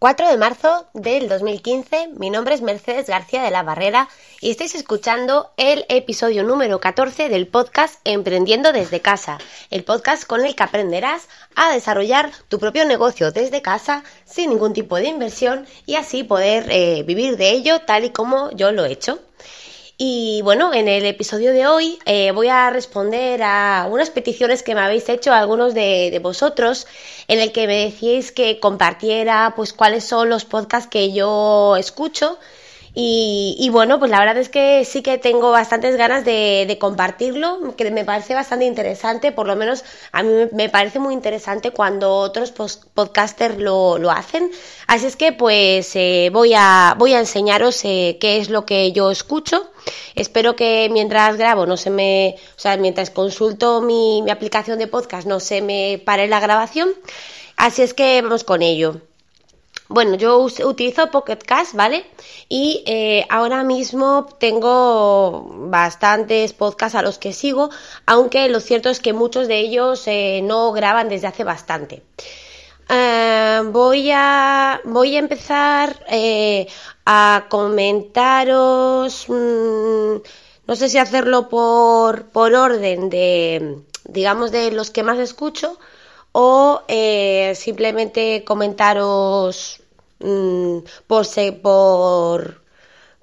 4 de marzo del 2015, mi nombre es Mercedes García de la Barrera y estáis escuchando el episodio número 14 del podcast Emprendiendo desde casa, el podcast con el que aprenderás a desarrollar tu propio negocio desde casa sin ningún tipo de inversión y así poder eh, vivir de ello tal y como yo lo he hecho. Y bueno, en el episodio de hoy eh, voy a responder a unas peticiones que me habéis hecho algunos de, vosotros, en el que me decíais que compartiera pues cuáles son los podcasts que yo escucho y, bueno, pues la verdad es que sí que tengo bastantes ganas de, compartirlo, que me parece bastante interesante, por lo menos a mí me parece muy interesante cuando otros podcasters lo, hacen. Así es que pues eh, voy, a, voy a enseñaros eh, qué es lo que yo escucho. Espero que mientras grabo no se me, o sea, mientras consulto mi, aplicación de podcast no se me pare la grabación. Así es que vamos con ello. Bueno, yo utilizo Pocket Cast, ¿vale? Y eh, ahora mismo tengo bastantes podcasts a los que sigo, aunque lo cierto es que muchos de ellos eh, no graban desde hace bastante. Eh, voy, a, voy a empezar a comentaros, mm, no sé si hacerlo por, por orden de, digamos, de los que más escucho o simplemente comentaros Mm, por, por,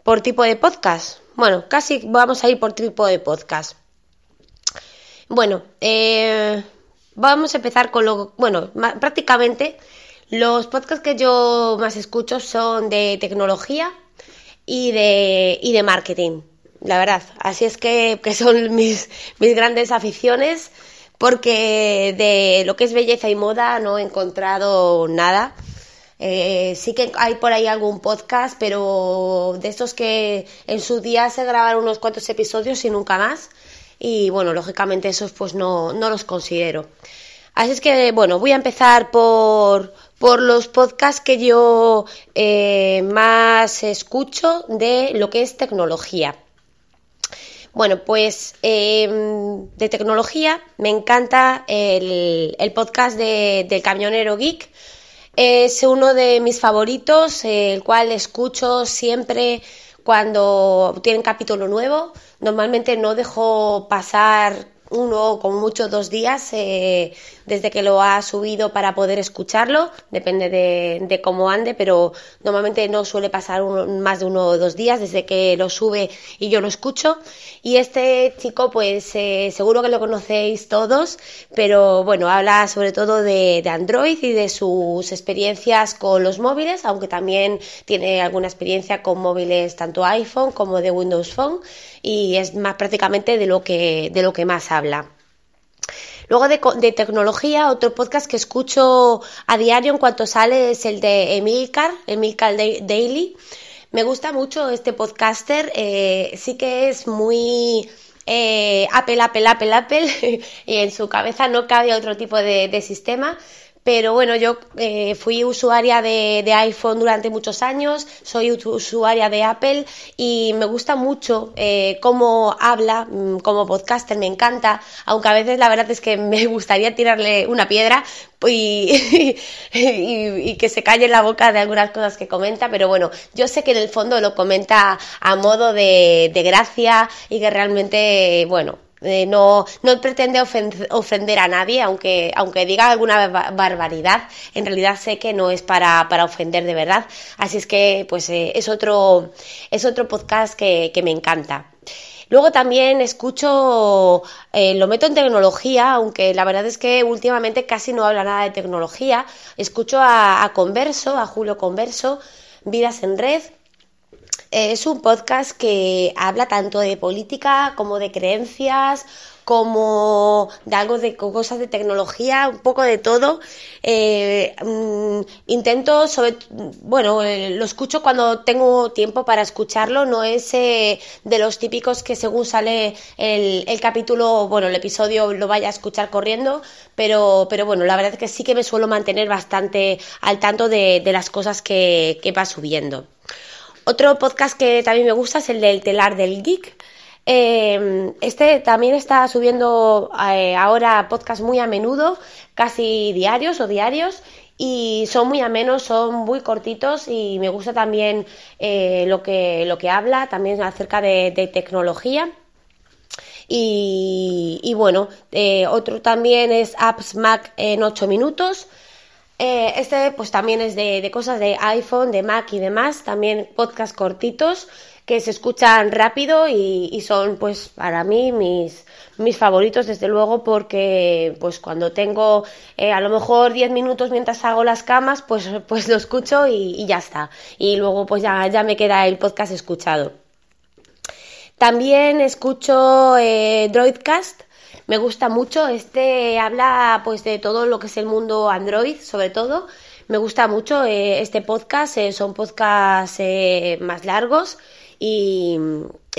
por tipo de podcast. Bueno, casi vamos a ir por tipo de podcast. Bueno, eh, vamos a empezar con lo... Bueno, prácticamente los podcasts que yo más escucho son de tecnología y de, y de marketing, la verdad. Así es que, que son mis, mis grandes aficiones porque de lo que es belleza y moda no he encontrado nada. Eh, sí que hay por ahí algún podcast, pero de estos que en su día se grabaron unos cuantos episodios y nunca más. Y bueno, lógicamente esos pues no, no los considero. Así es que, bueno, voy a empezar por, por los podcasts que yo eh, más escucho de lo que es tecnología. Bueno, pues em, de tecnología me encanta el, el podcast de, del camionero geek es uno de mis favoritos, el cual escucho siempre cuando tienen capítulo nuevo. Normalmente no dejo pasar uno, con mucho dos días eh, desde que lo ha subido para poder escucharlo, depende de, cómo ande, pero normalmente no suele pasar más de uno o dos días desde que lo sube y yo lo escucho. Y este chico, pues eh, seguro que lo conocéis todos, pero bueno, habla sobre todo de, de Android y de sus experiencias con los móviles, aunque también tiene alguna experiencia con móviles tanto iPhone como de Windows Phone y es más prácticamente de lo que, de lo que más habla. Luego de, tecnología, otro podcast que escucho a diario en cuanto sale es el de Emilcar, Emilcar Daily. Me gusta mucho este podcaster, eh, sí que es muy eh, Apple, Apple, Apple, Apple, y en su cabeza no cabe otro tipo de sistema, pero bueno, yo eh, fui usuaria de, iPhone durante muchos años, soy usuaria de Apple y me gusta mucho eh, cómo habla mm, como podcaster, me encanta, aunque a veces la verdad es que me gustaría tirarle una piedra y, que se calle la boca de algunas cosas que comenta, pero bueno, yo sé que en el fondo lo comenta a modo de, de gracia y que realmente, bueno, no, no pretende ofender a nadie, aunque, aunque diga alguna barbaridad, en realidad sé que no es para, para ofender de verdad. Así es que pues eh, es, otro, es otro podcast que, que me encanta. Luego también escucho, eh, lo meto en tecnología, aunque la verdad es que últimamente casi no habla nada de tecnología. Escucho a Converso, a Julio Converso, Vidas en Red, es un podcast que habla tanto de política como de creencias, como de algo de cosas de tecnología, un poco de todo. Eh, mm, intento, sobre, bueno, eh, lo escucho cuando tengo tiempo para escucharlo, no es eh, de los típicos que según sale el, capítulo, bueno, el episodio lo vaya a escuchar corriendo, pero, pero bueno, la verdad es que sí que me suelo mantener bastante al tanto de, las cosas que va subiendo. Otro podcast que también me gusta es el del telar del geek. Eh, este también está subiendo eh, ahora podcast muy a menudo, casi diarios o diarios. y son muy amenos, son muy cortitos y me gusta también eh, lo, que, lo que habla, también acerca de, tecnología. Y, bueno, eh, otro también es Apps Mac en 8 minutos. Eh, este pues también es de, de, cosas de iPhone, de Mac y demás, también podcast cortitos que se escuchan rápido y, son pues para mí mis, mis favoritos desde luego porque pues cuando tengo eh, a lo mejor 10 minutos mientras hago las camas pues, pues lo escucho y, ya está y luego pues ya, ya me queda el podcast escuchado. También escucho eh, Droidcast, me gusta mucho, este habla pues de todo lo que es el mundo Android sobre todo, me gusta mucho eh, este podcast, son podcasts más largos y,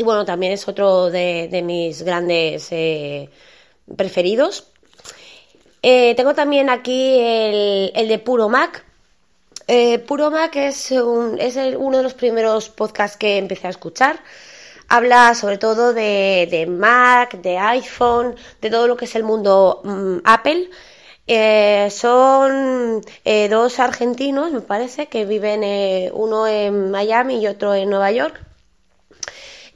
bueno, también es otro de, mis grandes eh, preferidos. Eh, tengo también aquí el, de Puro Mac. Eh, Puro Mac es, es uno de los primeros podcasts que empecé a escuchar. Habla sobre todo de, Mac, de iPhone, de todo lo que es el mundo mm, Apple. son dos argentinos, me parece, que viven uno en Miami y otro en Nueva York.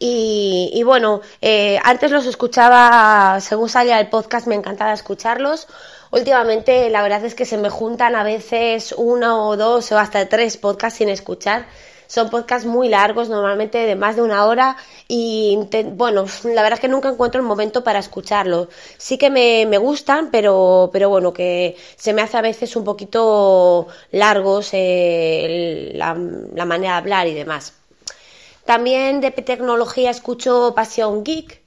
Y, bueno, eh, antes los escuchaba, según salía el podcast, me encantaba escucharlos. Últimamente, la verdad es que se me juntan a veces uno o dos o hasta tres podcasts sin escuchar. Son podcasts muy largos, normalmente de más de una hora, y bueno, la verdad es que nunca encuentro el momento para escucharlo. Sí que me, me gustan, pero, pero bueno, que se me hace a veces un poquito largos eh, la, la manera de hablar y demás. También de tecnología escucho Pasión Geek,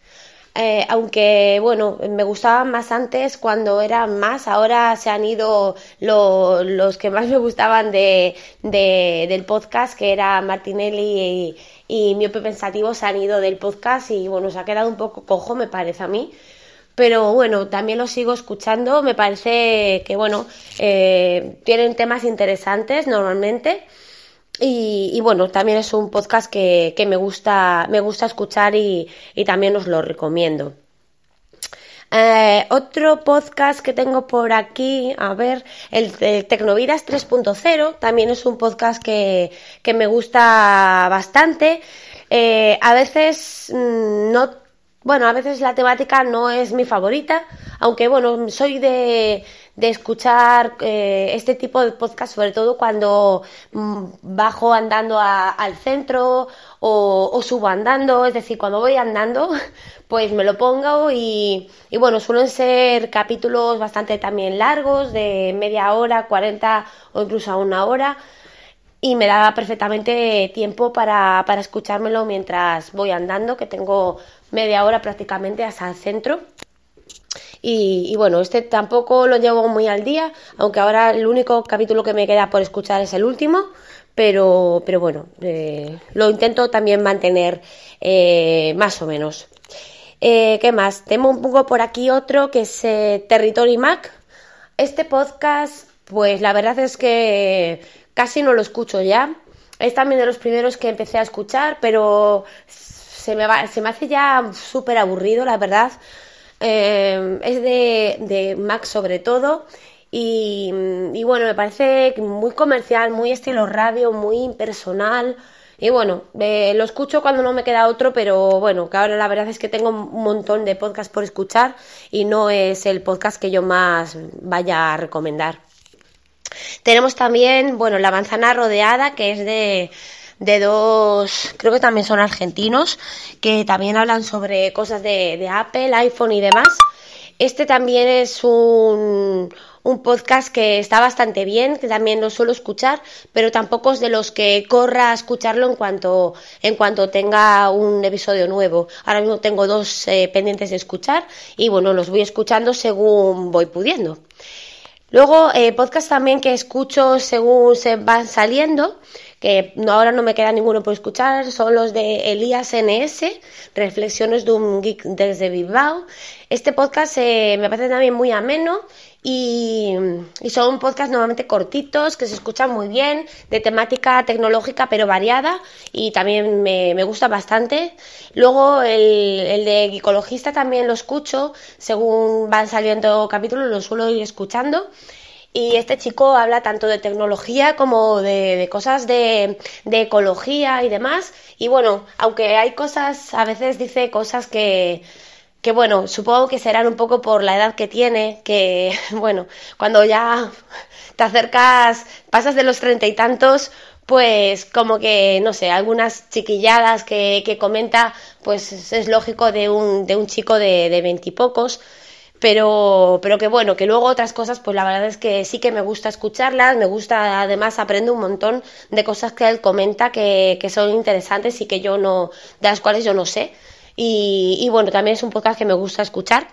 eh, aunque bueno, me gustaban más antes cuando eran más, ahora se han ido los que más me gustaban de, del podcast, que era Martinelli y, y Miope Pensativo, se han ido del podcast y bueno, se ha quedado un poco cojo, me parece a mí. Pero bueno, también lo sigo escuchando, me parece que bueno, eh, tienen temas interesantes normalmente. Y, bueno, también es un podcast que, me, gusta, me gusta escuchar y, también os lo recomiendo. Eh, otro podcast que tengo por aquí, a ver, el de Tecnovidas 3.0, también es un podcast que, me gusta bastante. Eh, a veces mm, no, bueno, a veces la temática no es mi favorita, aunque bueno, soy de, de escuchar eh, este tipo de podcast, sobre todo cuando mm, bajo andando al centro o, subo andando, es decir, cuando voy andando, pues me lo pongo y, y, bueno, suelen ser capítulos bastante también largos, de media hora, 40 o incluso a una hora. Y me da perfectamente tiempo para, para escuchármelo mientras voy andando, que tengo media hora prácticamente hasta el centro. Y, bueno, este tampoco lo llevo muy al día, aunque ahora el único capítulo que me queda por escuchar es el último, pero, pero bueno, eh, lo intento también mantener eh, más o menos. Eh, ¿Qué más? Tengo un poco por aquí otro que es Territory Mac. Este podcast, pues la verdad es que casi no lo escucho ya. Es también de los primeros que empecé a escuchar, pero se me, va, se me hace ya súper aburrido, la verdad. Eh, es de, de Mac sobre todo. Y, bueno, me parece muy comercial, muy estilo radio, muy impersonal. Y bueno, eh, lo escucho cuando no me queda otro, pero bueno, que ahora la verdad es que tengo un montón de podcasts por escuchar y no es el podcast que yo más vaya a recomendar. Tenemos también, bueno, La manzana rodeada, que es de de dos, creo que también son argentinos, que también hablan sobre cosas de, Apple, iPhone y demás. Este también es un, un podcast que está bastante bien, que también lo suelo escuchar, pero tampoco es de los que corra a escucharlo en cuanto, en cuanto tenga un episodio nuevo. Ahora mismo tengo dos eh, pendientes de escuchar y bueno, los voy escuchando según voy pudiendo. Luego, eh, podcast también que escucho según se van saliendo, que ahora no me queda ninguno por escuchar, son los de Elías NS, Reflexiones de un Geek desde Bilbao. Este podcast eh, me parece también muy ameno y, son podcasts normalmente cortitos, que se escuchan muy bien, de temática tecnológica pero variada y también me, me gusta bastante. Luego el, el de Ecologista también lo escucho, según van saliendo capítulos lo suelo ir escuchando. Y este chico habla tanto de tecnología como de, cosas de, de, ecología y demás. Y bueno, aunque hay cosas, a veces dice cosas que, que bueno, supongo que serán un poco por la edad que tiene, que bueno, cuando ya te acercas, pasas de los treinta y tantos, pues como que, no sé, algunas chiquilladas que, que comenta, pues es lógico de un, de un chico de veintipocos pero, pero que bueno, que luego otras cosas, pues la verdad es que sí que me gusta escucharlas, me gusta, además aprendo un montón de cosas que él comenta que, que son interesantes y que yo no, de las cuales yo no sé. Y, y bueno, también es un podcast que me gusta escuchar.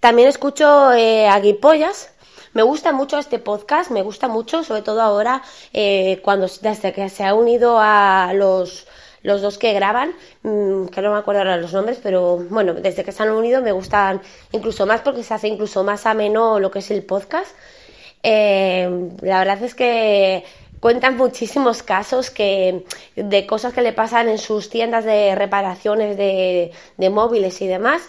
También escucho eh, a Guipollas, me gusta mucho este podcast, me gusta mucho, sobre todo ahora, eh, cuando desde que se ha unido a los los dos que graban, mm, que no me acuerdo ahora los nombres, pero bueno, desde que se han unido me gustan incluso más porque se hace incluso más ameno lo que es el podcast. Eh, la verdad es que cuentan muchísimos casos que, de cosas que le pasan en sus tiendas de reparaciones de, de móviles y demás.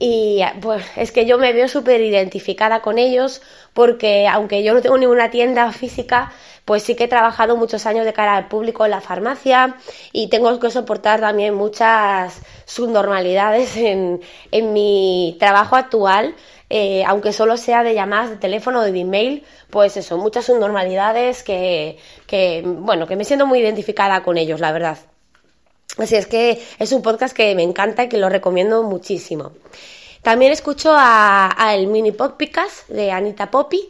Y pues es que yo me veo súper identificada con ellos porque aunque yo no tengo ninguna tienda física, pues sí que he trabajado muchos años de cara al público en la farmacia y tengo que soportar también muchas subnormalidades en, en mi trabajo actual. Eh, aunque solo sea de llamadas de teléfono o de email, pues eso, muchas subnormalidades que, que, bueno, que me siento muy identificada con ellos, la verdad. Así es que es un podcast que me encanta y que lo recomiendo muchísimo. También escucho a, el mini podcast de Anita Poppy.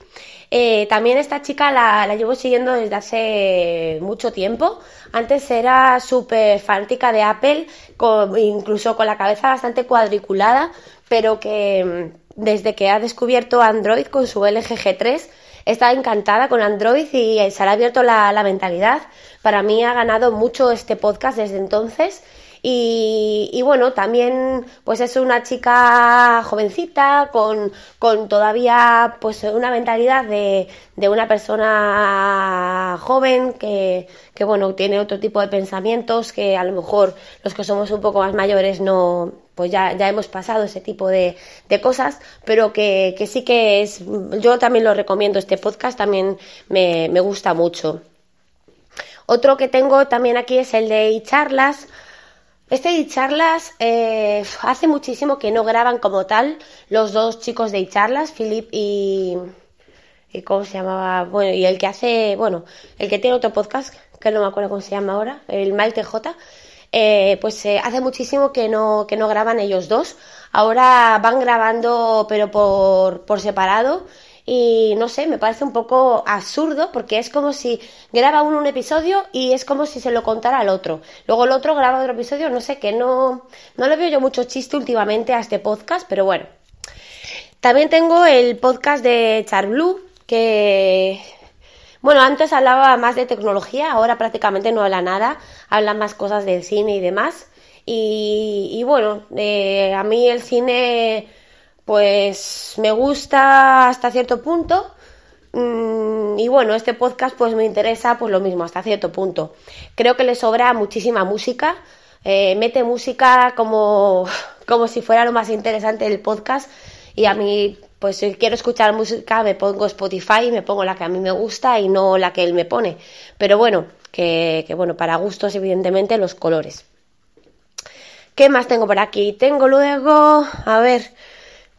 Eh, también esta chica la, llevo siguiendo desde hace mucho tiempo. Antes era súper fanática de Apple, incluso con la cabeza bastante cuadriculada, pero que mm, desde que ha descubierto Android con su LG G3 está encantada con Android y se ha abierto la, la mentalidad. Para mí ha ganado mucho este podcast desde entonces y, bueno, también pues es una chica jovencita con, con todavía pues una mentalidad de, de una persona joven que, que, bueno, tiene otro tipo de pensamientos que a lo mejor los que somos un poco más mayores no pues ya, ya hemos pasado ese tipo de, de cosas, pero que, que, sí que es, yo también lo recomiendo, este podcast también me, me gusta mucho. Otro que tengo también aquí es el de charlas este iCharlas eh, hace muchísimo que no graban como tal los dos chicos de iCharlas, Philip y, y cómo se llamaba, bueno, y el que hace, bueno, el que tiene otro podcast, que no me acuerdo cómo se llama ahora, el Malte J, eh, pues eh, hace muchísimo que no, que no graban ellos dos. Ahora van grabando pero por, por separado y no sé, me parece un poco absurdo porque es como si graba uno un episodio y es como si se lo contara al otro. Luego el otro graba otro episodio, no sé, que no, no le veo yo mucho chiste últimamente a este podcast, pero bueno. También tengo el podcast de Charblue, que bueno, antes hablaba más de tecnología, ahora prácticamente no habla nada, habla más cosas del cine y demás. Y, bueno, eh, a mí el cine pues me gusta hasta cierto punto. Mm, y bueno, este podcast pues me interesa pues lo mismo, hasta cierto punto. Creo que le sobra muchísima música. Eh, mete música como, como si fuera lo más interesante del podcast. Y a mí, pues si quiero escuchar música, me pongo Spotify y me pongo la que a mí me gusta y no la que él me pone. Pero bueno, que, que bueno, para gustos, evidentemente, los colores. ¿Qué más tengo por aquí? Tengo luego, a ver,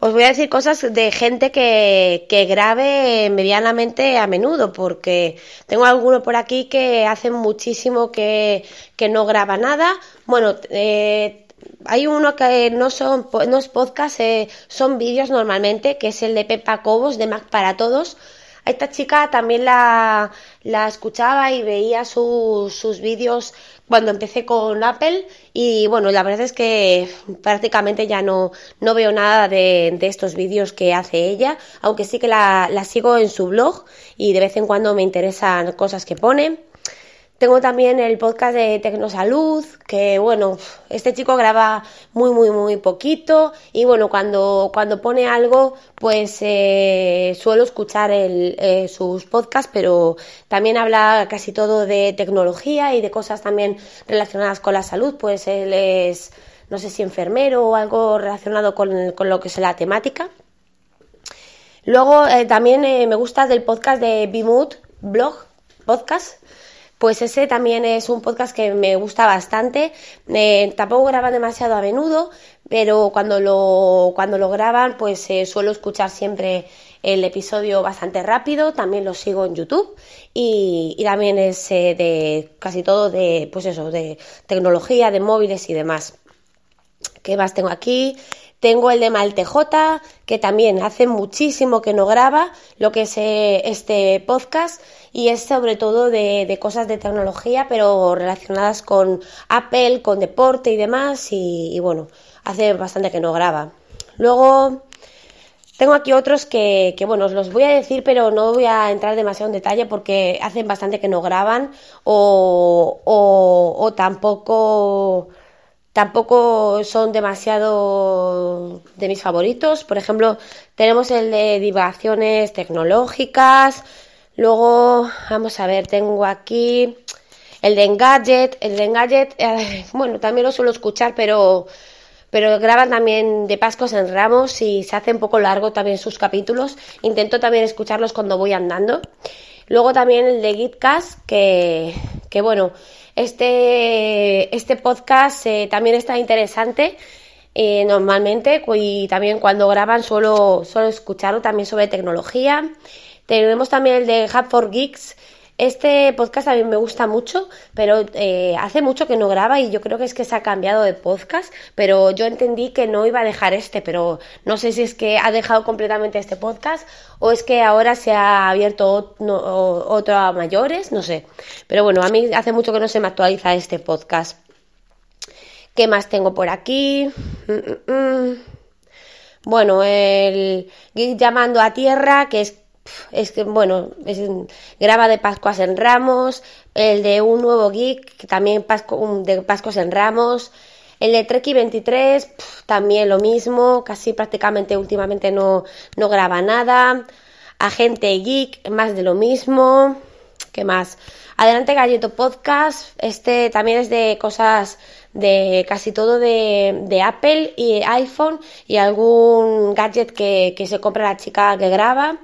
os voy a decir cosas de gente que, que grabe medianamente a menudo, porque tengo alguno por aquí que hace muchísimo que, que no graba nada. Bueno, eh, hay uno que no son no es podcast, eh, son vídeos normalmente, que es el de Pepa Cobos de Mac para Todos. A esta chica también la, la escuchaba y veía sus, sus vídeos cuando empecé con Apple y bueno, la verdad es que prácticamente ya no, no veo nada de, de estos vídeos que hace ella, aunque sí que la, la sigo en su blog y de vez en cuando me interesan cosas que pone. Tengo también el podcast de Tecnosalud, que bueno, este chico graba muy, muy, muy poquito y bueno, cuando, cuando pone algo, pues eh, suelo escuchar el, eh, sus podcasts, pero también habla casi todo de tecnología y de cosas también relacionadas con la salud, pues él es, no sé si enfermero o algo relacionado con, con lo que es la temática. Luego eh, también eh, me gusta del podcast de Bimood Blog Podcast. Pues ese también es un podcast que me gusta bastante. Eh, tampoco graban demasiado a menudo, pero cuando lo, cuando lo graban, pues suelo escuchar siempre el episodio bastante rápido. También lo sigo en YouTube y, también es de casi todo de, pues eso, de tecnología, de móviles y demás. ¿Qué más tengo aquí? Tengo el de Maltejota, que también hace muchísimo que no graba lo que es eh, este podcast y es sobre todo de, cosas de tecnología, pero relacionadas con Apple, con deporte y demás. Y, bueno, hace bastante que no graba. Luego tengo aquí otros que, bueno, os los voy a decir, pero no voy a entrar demasiado en detalle porque hacen bastante que no graban o, o tampoco tampoco son demasiado de mis favoritos. Por ejemplo, tenemos el de divagaciones tecnológicas. Luego, vamos a ver, tengo aquí el de Engadget. El de Engadget, eh, bueno, también lo suelo escuchar, pero, pero graban también de Pascos en Ramos y se hace un poco largo también sus capítulos. Intento también escucharlos cuando voy andando. Luego también el de Gitcast, que, que bueno, este, este podcast eh, también está interesante. Eh, normalmente y también cuando graban suelo, suelo escucharlo también sobre tecnología. Tenemos también el de Hub for Geeks, este podcast a mí me gusta mucho, pero eh, hace mucho que no graba y yo creo que es que se ha cambiado de podcast, pero yo entendí que no iba a dejar este, pero no sé si es que ha dejado completamente este podcast o es que ahora se ha abierto otro a mayores, no sé. Pero bueno, a mí hace mucho que no se me actualiza este podcast. ¿Qué más tengo por aquí? Mm, mm, mm. Bueno, el llamando a tierra, que es es que, bueno, es, graba de Pascuas en Ramos, el de un nuevo geek, también de Pascuas en Ramos, el de Treki 23, también lo mismo, casi prácticamente últimamente no, no graba nada, Agente Geek, más de lo mismo, ¿qué más? Adelante Galleto Podcast, este también es de cosas de casi todo de, de Apple y iPhone y algún gadget que, que se compra la chica que graba.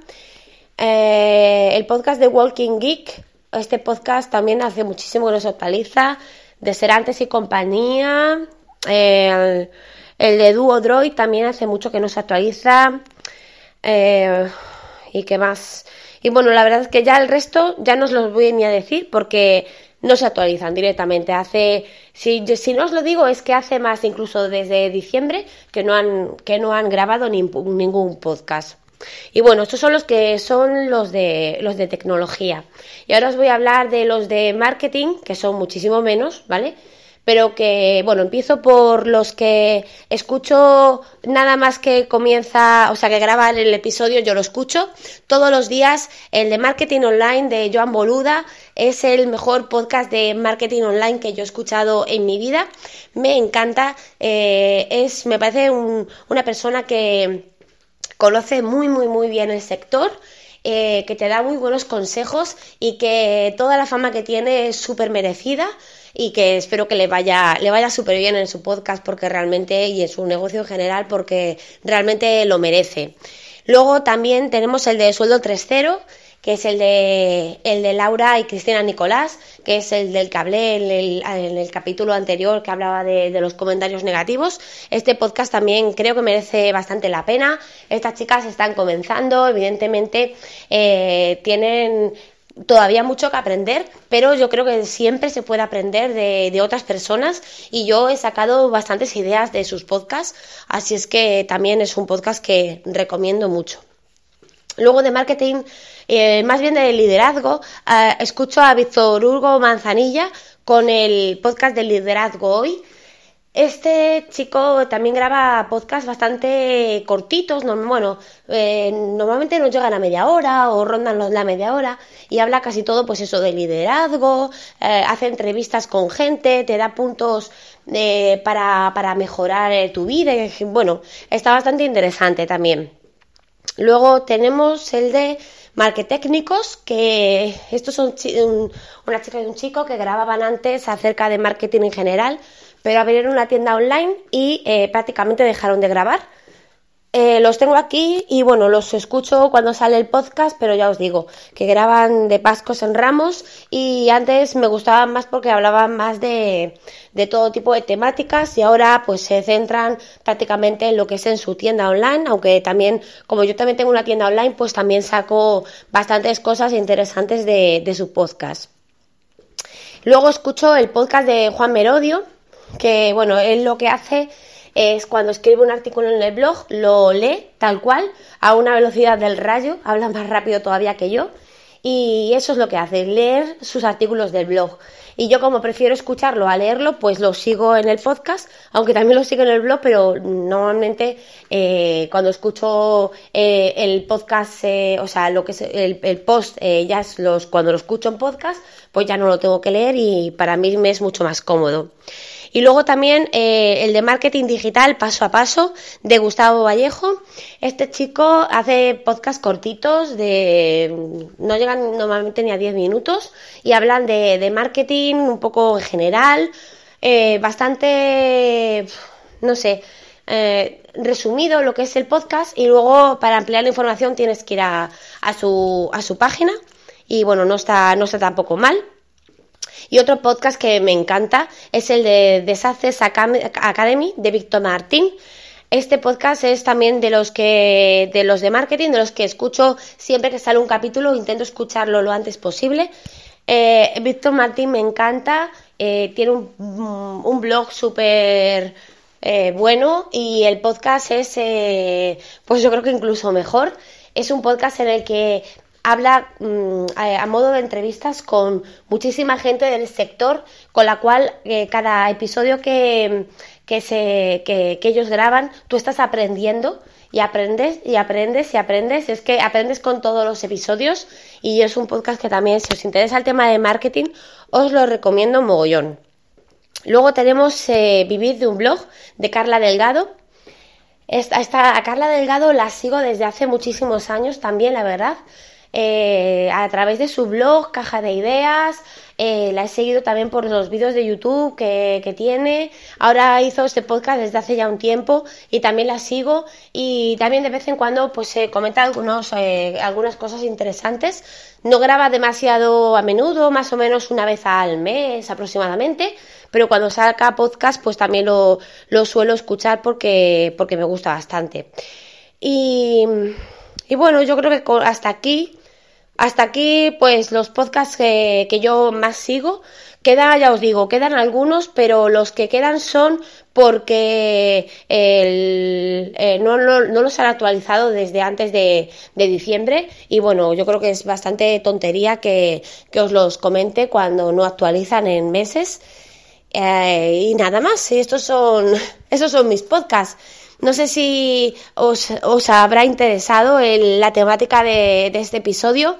Eh, el podcast de Walking Geek, este podcast también hace muchísimo que nos actualiza, de Ser Antes y compañía. el, de Duo Droid también hace mucho que nos actualiza. Eh, ¿Y qué más? Y bueno, la verdad es que ya el resto ya no os los voy ni a decir porque no se actualizan directamente. Hace, si, si no os lo digo, es que hace más incluso desde diciembre que no han, que no han grabado ningún podcast. Y bueno, estos son los que son los de los de tecnología. Y ahora os voy a hablar de los de marketing, que son muchísimo menos, ¿vale? Pero que, bueno, empiezo por los que escucho nada más que comienza, o sea, que graba el episodio, yo lo escucho todos los días. El de Marketing Online de Joan Boluda es el mejor podcast de marketing online que yo he escuchado en mi vida. Me encanta, eh, es, me parece una persona que conoce muy, muy, muy bien el sector. Eh, que te da muy buenos consejos y que toda la fama que tiene es súper merecida y que espero que le vaya, le vaya súper bien en su podcast porque realmente y en su negocio en general porque realmente lo merece. Luego también tenemos el de sueldo 3.0 que es el de, el de Laura y Cristina Nicolás, que es el del que hablé en el, capítulo anterior que hablaba de, los comentarios negativos. Este podcast también creo que merece bastante la pena. Estas chicas están comenzando, evidentemente eh, tienen todavía mucho que aprender, pero yo creo que siempre se puede aprender de, de, otras personas y yo he sacado bastantes ideas de sus podcasts, así es que también es un podcast que recomiendo mucho. Luego de marketing, eh, más bien de liderazgo, eh, escucho a Víctor Hugo Manzanilla con el podcast de liderazgo hoy. Este chico también graba podcasts bastante cortitos, bueno, eh, normalmente no llegan a media hora o rondan la media hora y habla casi todo pues eso de liderazgo, hace entrevistas con gente, te da puntos para, para mejorar tu vida, y, bueno, está bastante interesante también. Luego tenemos el de Marketécnicos, que estos son una chica y un chico que grababan antes acerca de marketing en general, pero abrieron una tienda online y eh, prácticamente dejaron de grabar. Eh, los tengo aquí y bueno, los escucho cuando sale el podcast, pero ya os digo que graban de Pascos en Ramos y antes me gustaban más porque hablaban más de, de todo tipo de temáticas y ahora pues se centran prácticamente en lo que es en su tienda online, aunque también, como yo también tengo una tienda online, pues también saco bastantes cosas interesantes de, de su podcast. Luego escucho el podcast de Juan Merodio, que bueno, él lo que hace es cuando escribe un artículo en el blog, lo lee tal cual, a una velocidad del rayo, habla más rápido todavía que yo, y eso es lo que hace, leer sus artículos del blog. Y yo como prefiero escucharlo a leerlo, pues lo sigo en el podcast, aunque también lo sigo en el blog, pero normalmente eh, cuando escucho eh, el podcast, eh, o sea, lo que es el, el post, ya es los, cuando lo escucho en podcast, pues ya no lo tengo que leer y para mí me es mucho más cómodo. Y luego también eh, el de marketing digital paso a paso de Gustavo Vallejo. Este chico hace podcast cortitos de no llegan normalmente ni a 10 minutos y hablan de, marketing un poco en general, eh, bastante, no sé, eh, resumido lo que es el podcast y luego para ampliar la información tienes que ir a, a, su, a su página y bueno, no está, no está tampoco mal. Y otro podcast que me encanta es el de Desaces Academy de Víctor Martín. Este podcast es también de los que de los de marketing, de los que escucho siempre que sale un capítulo, intento escucharlo lo antes posible. Eh, Víctor Martín me encanta, eh, tiene un, un blog súper eh, bueno y el podcast es, pues yo creo que incluso mejor. Es un podcast en el que habla mm, a, modo de entrevistas con muchísima gente del sector, con la cual eh, cada episodio que, que, se, que, ellos graban, tú estás aprendiendo y aprendes y aprendes y aprendes. Es que aprendes con todos los episodios y es un podcast que también, si os interesa el tema de marketing, os lo recomiendo mogollón. Luego tenemos eh, Vivir de un blog de Carla Delgado. Esta, esta, a Carla Delgado la sigo desde hace muchísimos años también, la verdad. Eh, a través de su blog, Caja de Ideas. Eh, la he seguido también por los vídeos de YouTube que, tiene. Ahora hizo este podcast desde hace ya un tiempo y también la sigo. Y también de vez en cuando pues se comenta algunos, eh, algunas cosas interesantes. No graba demasiado a menudo, más o menos una vez al mes aproximadamente. Pero cuando saca podcast pues también lo, lo suelo escuchar porque, porque me gusta bastante. Y, y bueno, yo creo que hasta aquí hasta aquí, pues los podcasts que, yo más sigo, queda, ya os digo, quedan algunos, pero los que quedan son porque eh, no, los han actualizado desde antes de, diciembre y bueno, yo creo que es bastante tontería que, os los comente cuando no actualizan en meses. Eh, y nada más, estos son, estos son mis podcasts. No sé si os, os habrá interesado la temática de, de, este episodio,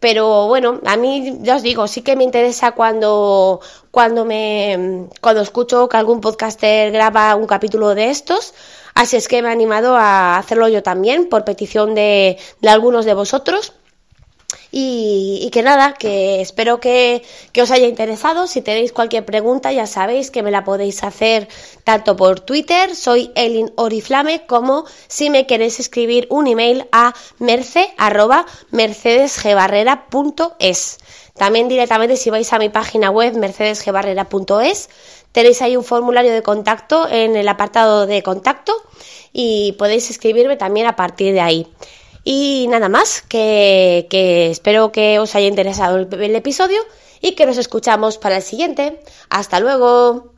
pero bueno, a mí ya os digo, sí que me interesa cuando, cuando me cuando escucho que algún podcaster graba un capítulo de estos. Así es que me he animado a hacerlo yo también, por petición de, de algunos de vosotros. Y, que nada, que espero que, os haya interesado. Si tenéis cualquier pregunta, ya sabéis que me la podéis hacer tanto por Twitter, soy Elin Oriflame, como si me queréis escribir un email a merce mercedesgebarrera.es. También directamente si vais a mi página web mercedesgebarrera.es, tenéis ahí un formulario de contacto en el apartado de contacto y podéis escribirme también a partir de ahí. Y nada más, que, espero que os haya interesado el, el episodio y que nos escuchamos para el siguiente. Hasta luego.